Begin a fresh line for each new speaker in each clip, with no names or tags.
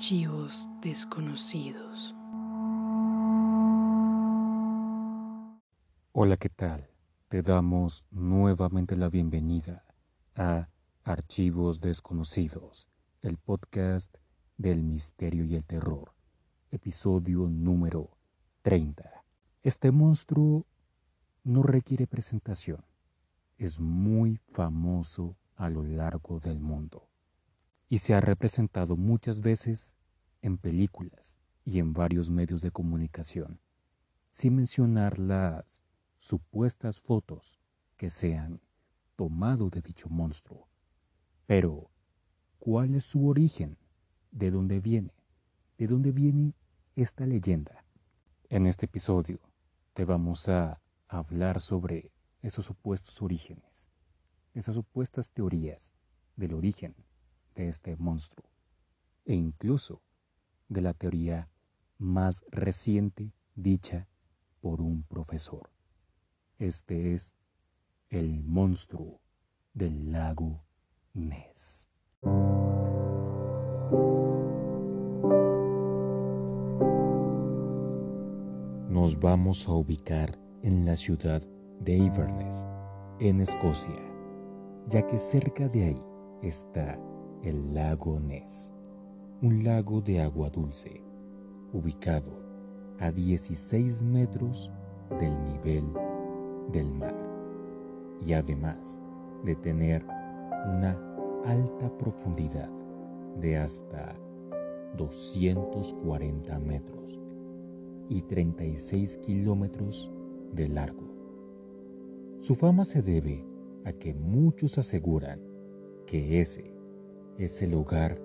Archivos desconocidos.
Hola, ¿qué tal? Te damos nuevamente la bienvenida a Archivos desconocidos, el podcast del misterio y el terror, episodio número 30. Este monstruo no requiere presentación. Es muy famoso a lo largo del mundo y se ha representado muchas veces en películas y en varios medios de comunicación, sin mencionar las supuestas fotos que se han tomado de dicho monstruo. Pero, ¿cuál es su origen? ¿De dónde viene? ¿De dónde viene esta leyenda? En este episodio te vamos a hablar sobre esos supuestos orígenes, esas supuestas teorías del origen de este monstruo e incluso de la teoría más reciente dicha por un profesor. Este es el monstruo del lago Ness. Nos vamos a ubicar en la ciudad de Inverness, en Escocia, ya que cerca de ahí está el lago Ness, un lago de agua dulce, ubicado a 16 metros del nivel del mar y además de tener una alta profundidad de hasta 240 metros y 36 kilómetros de largo. Su fama se debe a que muchos aseguran que ese es el hogar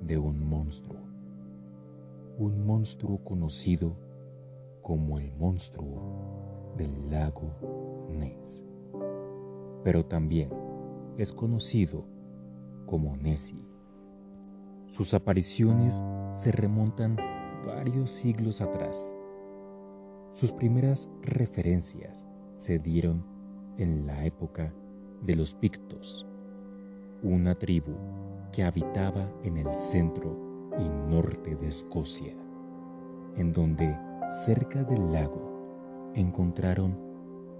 de un monstruo, un monstruo conocido como el monstruo del lago Ness, pero también es conocido como Nessie. Sus apariciones se remontan varios siglos atrás. Sus primeras referencias se dieron en la época de los Pictos, una tribu que habitaba en el centro y norte de Escocia, en donde cerca del lago encontraron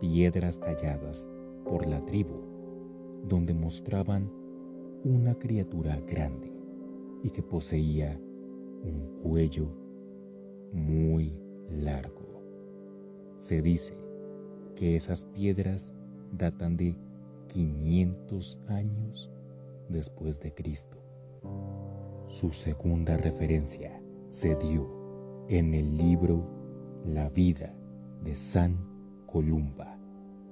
piedras talladas por la tribu, donde mostraban una criatura grande y que poseía un cuello muy largo. Se dice que esas piedras datan de 500 años después de Cristo. Su segunda referencia se dio en el libro La vida de San Columba,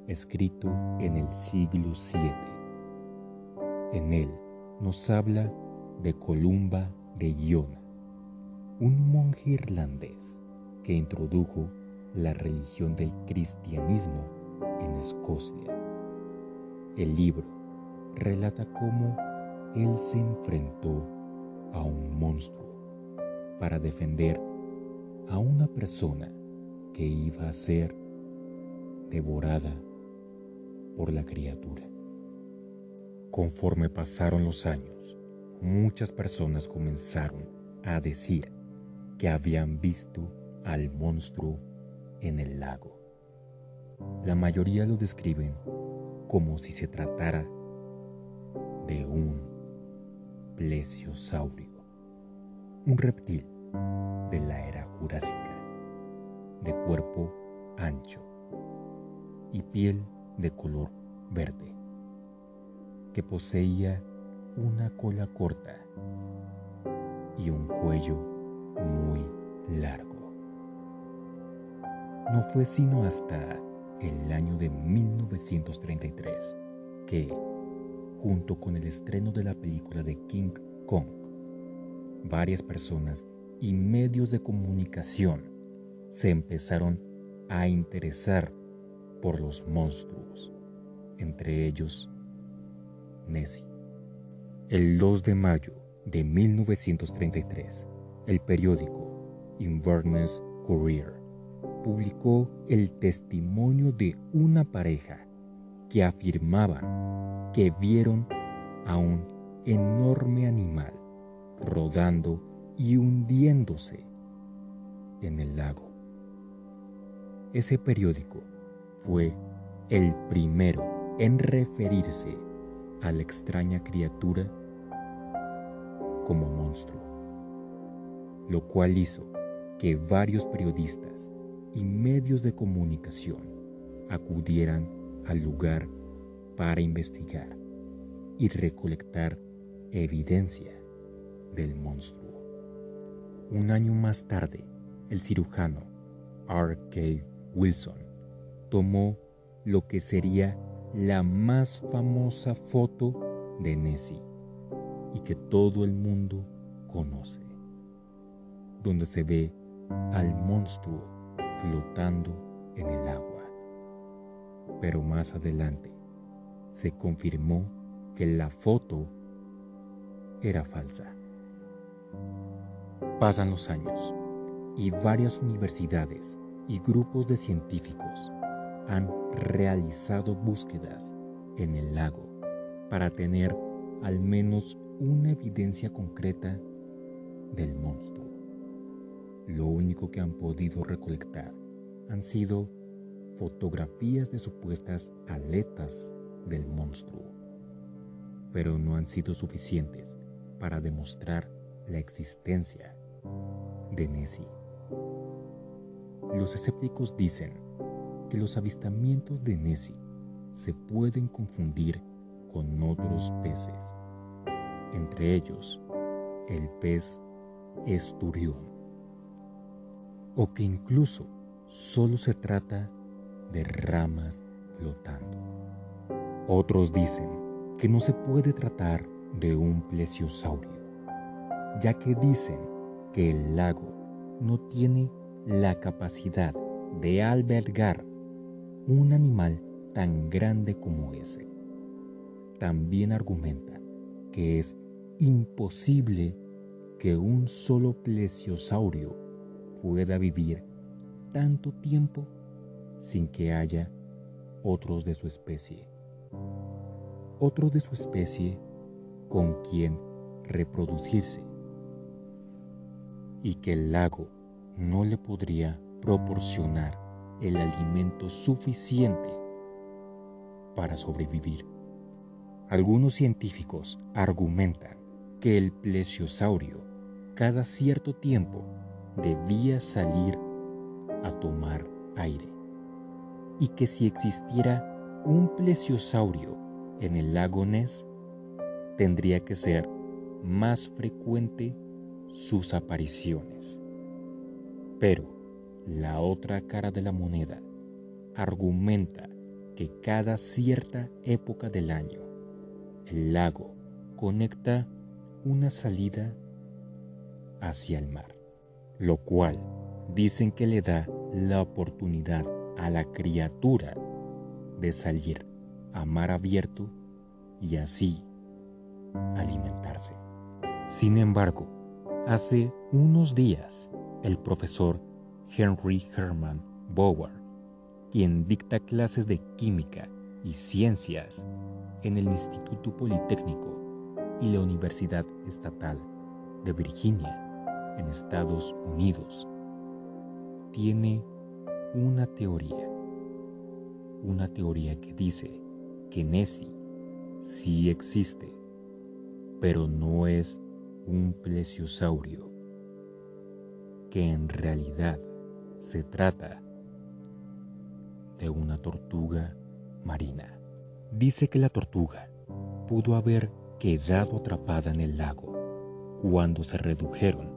escrito en el siglo VII. En él nos habla de Columba de Iona, un monje irlandés que introdujo la religión del cristianismo en Escocia. El libro relata cómo él se enfrentó a un monstruo para defender a una persona que iba a ser devorada por la criatura. Conforme pasaron los años, muchas personas comenzaron a decir que habían visto al monstruo en el lago. La mayoría lo describen como si se tratara de un plesiosaurio, un reptil de la era jurásica, de cuerpo ancho y piel de color verde, que poseía una cola corta y un cuello muy largo. No fue sino hasta el año de 1933 que junto con el estreno de la película de King Kong. Varias personas y medios de comunicación se empezaron a interesar por los monstruos, entre ellos Nessie. El 2 de mayo de 1933, el periódico Inverness Courier publicó el testimonio de una pareja que afirmaban que vieron a un enorme animal rodando y hundiéndose en el lago. Ese periódico fue el primero en referirse a la extraña criatura como monstruo, lo cual hizo que varios periodistas y medios de comunicación acudieran al lugar para investigar y recolectar evidencia del monstruo. Un año más tarde, el cirujano R.K. Wilson tomó lo que sería la más famosa foto de Nessie y que todo el mundo conoce, donde se ve al monstruo flotando en el agua. Pero más adelante se confirmó que la foto era falsa. Pasan los años y varias universidades y grupos de científicos han realizado búsquedas en el lago para tener al menos una evidencia concreta del monstruo. Lo único que han podido recolectar han sido fotografías de supuestas aletas del monstruo, pero no han sido suficientes para demostrar la existencia de Nessie. Los escépticos dicen que los avistamientos de Nessie se pueden confundir con otros peces, entre ellos el pez esturión, o que incluso solo se trata de ramas flotando. Otros dicen que no se puede tratar de un plesiosaurio, ya que dicen que el lago no tiene la capacidad de albergar un animal tan grande como ese. También argumentan que es imposible que un solo plesiosaurio pueda vivir tanto tiempo sin que haya otros de su especie. Otros de su especie con quien reproducirse. Y que el lago no le podría proporcionar el alimento suficiente para sobrevivir. Algunos científicos argumentan que el plesiosaurio cada cierto tiempo debía salir a tomar aire y que si existiera un plesiosaurio en el lago Ness, tendría que ser más frecuente sus apariciones. Pero la otra cara de la moneda argumenta que cada cierta época del año el lago conecta una salida hacia el mar, lo cual dicen que le da la oportunidad a la criatura de salir a mar abierto y así alimentarse. Sin embargo, hace unos días el profesor Henry Herman Bower, quien dicta clases de química y ciencias en el Instituto Politécnico y la Universidad Estatal de Virginia en Estados Unidos, tiene una teoría, una teoría que dice que Nessie sí existe, pero no es un plesiosaurio que en realidad se trata de una tortuga marina. Dice que la tortuga pudo haber quedado atrapada en el lago cuando se redujeron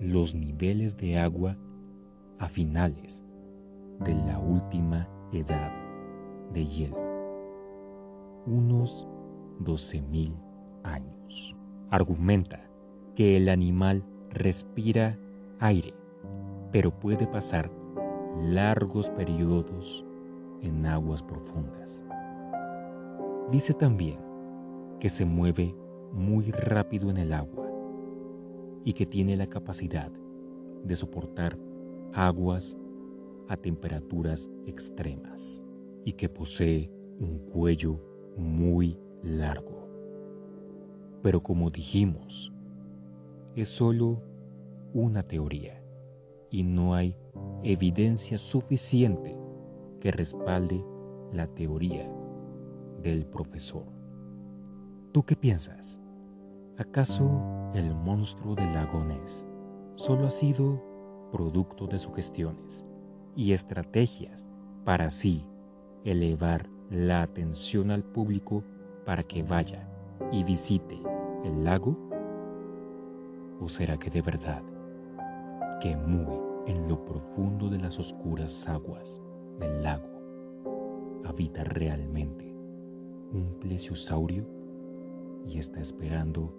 los niveles de agua a finales de la última edad de hielo, unos 12.000 años. Argumenta que el animal respira aire, pero puede pasar largos periodos en aguas profundas. Dice también que se mueve muy rápido en el agua y que tiene la capacidad de soportar aguas a temperaturas extremas y que posee un cuello muy largo. Pero como dijimos, es solo una teoría y no hay evidencia suficiente que respalde la teoría del profesor. ¿Tú qué piensas? ¿Acaso el monstruo del lago Ness solo ha sido producto de sugestiones y estrategias para así elevar la atención al público para que vaya y visite el lago? ¿O será que de verdad, que muy en lo profundo de las oscuras aguas del lago habita realmente un plesiosaurio y está esperando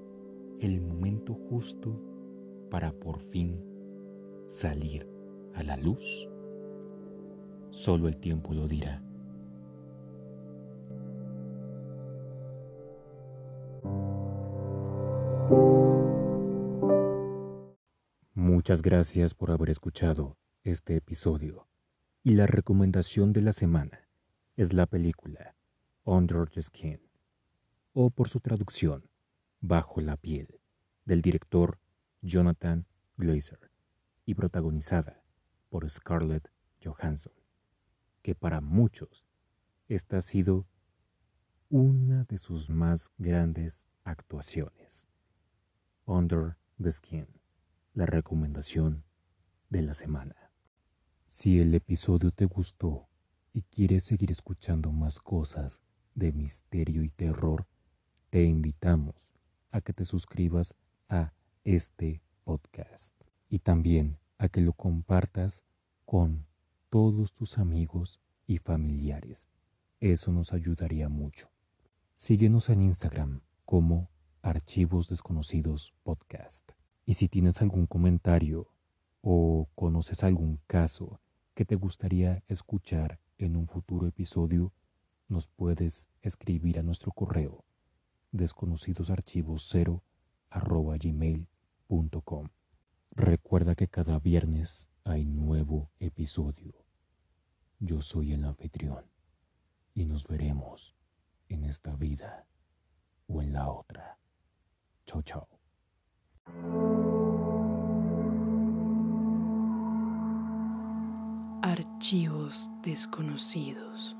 el momento justo para por fin salir a la luz? Solo el tiempo lo dirá. Muchas gracias por haber escuchado este episodio. Y la recomendación de la semana es la película Under the Skin, o por su traducción, Bajo la piel, del director Jonathan Glazer, y protagonizada por Scarlett Johansson, que para muchos esta ha sido una de sus más grandes actuaciones. Under the Skin, la recomendación de la semana. Si el episodio te gustó y quieres seguir escuchando más cosas de misterio y terror, te invitamos a que te suscribas a este podcast y también a que lo compartas con todos tus amigos y familiares. Eso nos ayudaría mucho. Síguenos en Instagram como Archivos Desconocidos Podcast. Y si tienes algún comentario o conoces algún caso que te gustaría escuchar en un futuro episodio, nos puedes escribir a nuestro correo desconocidosarchivos0 gmail.com. Recuerda que cada viernes hay nuevo episodio. Yo soy el anfitrión y nos veremos en esta vida o en la otra.
Archivos desconocidos.